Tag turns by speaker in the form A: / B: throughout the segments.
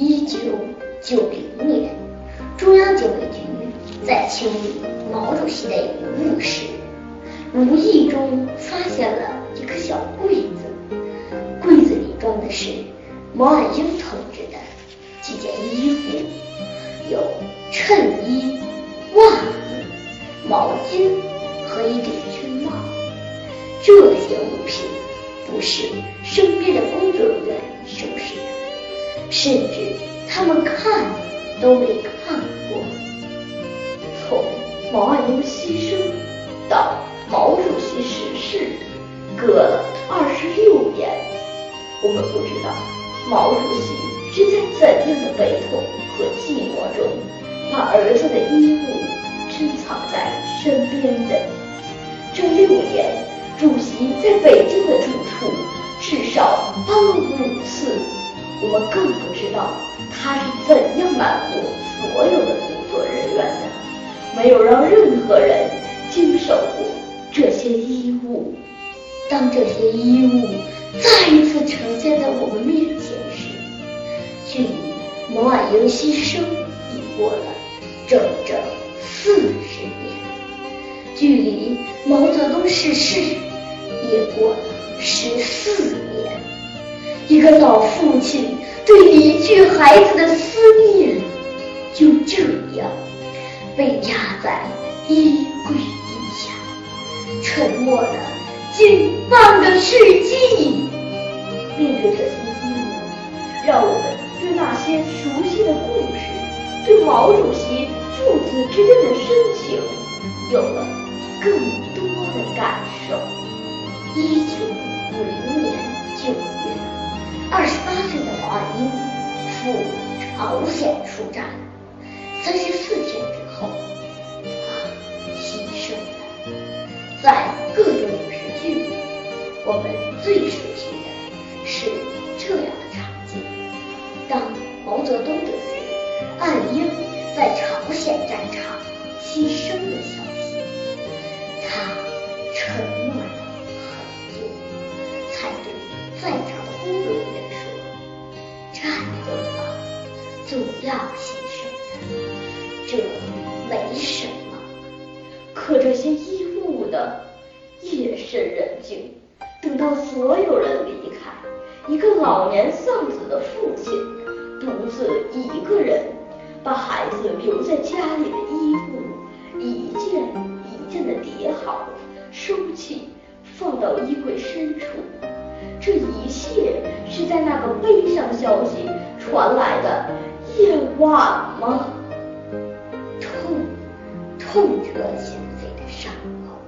A: 一九九零年，中央警卫局在清理。毛主席的遗物时，无意中发现了一个小柜子，柜子里装的是毛岸英同志的几件衣服，有衬衣、袜子、毛巾和一顶军帽。这些物品不是身边的工作人员收拾的，甚至他们看都没看过。从毛岸英牺牲到毛主席逝世，隔了二十六年，我们不知道毛主席是在怎样的悲痛和寂寞中，把儿子的衣物珍藏在身边的。这六年，主席在北京的住处至少搬了五次，我们更不知道他是怎样瞒过所有的工作人员的。没有让任何人经手过这些衣物。当这些衣物再一次呈现在我们面前时，距离毛岸英牺牲已过了整整四十年，距离毛泽东逝世也过了十四年。一个老父亲对离去孩子的思念，就这样。被压在衣柜底下，沉默了近半个世纪。面对这些衣物，让我们对那些熟悉的故事，对毛主席父子之间的深情，有了更多的感受。一九五零年九出战，三十四天之后，他牺牲了。在各种影视剧里，我们最熟悉的是这样的场景：当毛泽东得知岸英在朝鲜战场牺牲的总要牺牲的，这没什么。”可这些衣物的夜深人静，等到所有人离开，一个老年丧子的父亲独自一个人把孩子留在家里的衣物一件一件的叠好，收起，放到衣柜深处。这一切是在那个悲伤消息传来的夜晚吗？痛，痛彻心扉的伤口，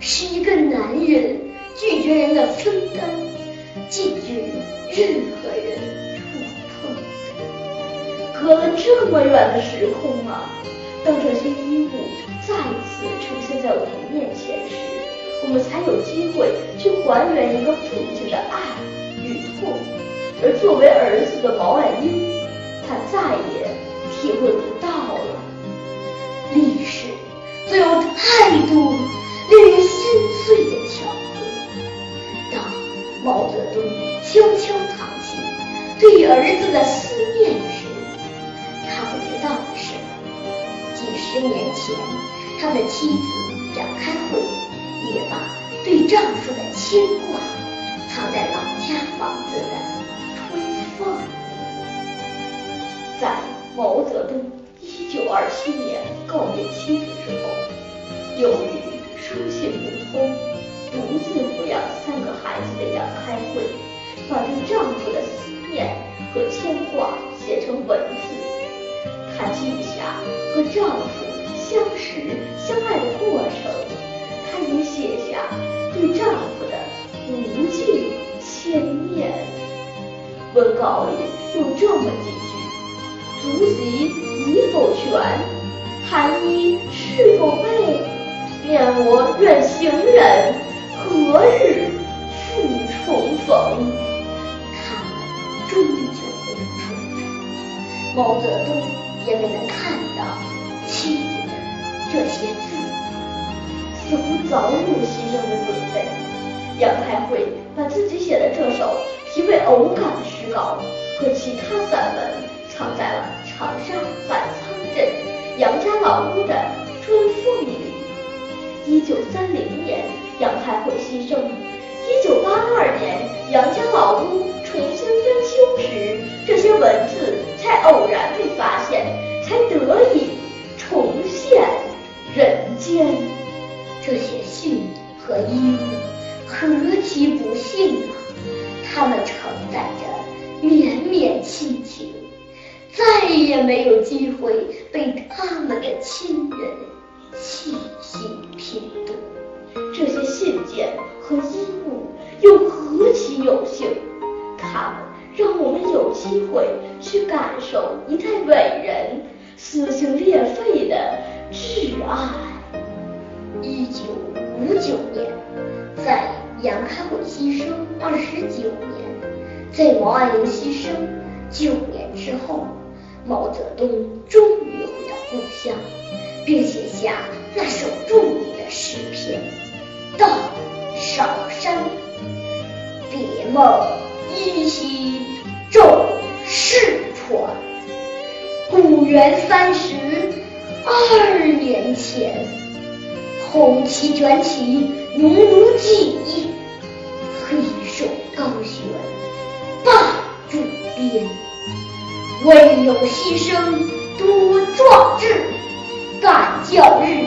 A: 是一个男人拒绝人的分担，禁止任何人触碰。隔了这么远的时空啊，当这些衣物再次呈现在我们面前时，我们才有机会去还原一个父亲的爱与痛。而作为儿子的毛岸英，他再也体会不到了。历史总有太多令人心碎的巧合。当毛泽东悄悄藏起对儿子的思念时，他不知道的是，几十年前他的妻子杨开慧也把对。
B: 丈夫的牵挂藏在老家房子的毛泽东一九二七年告别妻子之后，由于书信不通，独自抚养三个孩子的杨开慧，把对丈夫的思念和牵挂写成文字。她记下和丈夫相识相爱的过程，她也写下对丈夫的无尽牵念。文稿里有这么几句：“足席已否全？寒衣是否备？愿我远行人，何日复重逢？”他们终究没有重逢。毛泽东也没能看到妻子的这些字，似乎早有牺牲的准备。杨开慧把自己写的这首题为《偶感》的诗稿和其他散文藏在了长沙板仓镇杨家老屋的砖缝里。一九三零年，杨开慧牺牲；一九八二年，杨家老屋重新翻修时，这些文字才偶然被发现，才得以信件和衣物又何其有幸，他们让我们有机会去感受一代伟人撕心裂肺的挚爱。一九五九年，在。杨开慧牺牲二十九年，在毛岸英牺牲九年之后，毛泽东终于回到故乡，并写下那首著名的诗篇《到韶山》：“别梦依稀众世传，古元三十二年前，红旗卷起农奴锦衣。”黑手高悬霸主鞭，唯有牺牲多壮志，敢教日月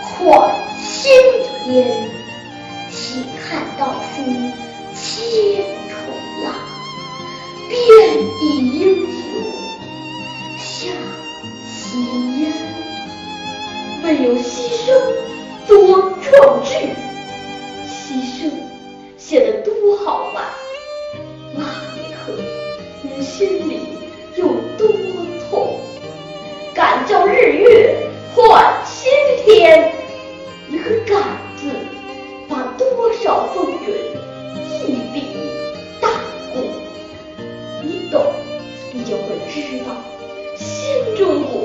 B: 换青天。且看道书千重浪，遍地英雄下奇烟。唯有牺牲多壮志，牺牲。写的多好啊！那一刻，你心里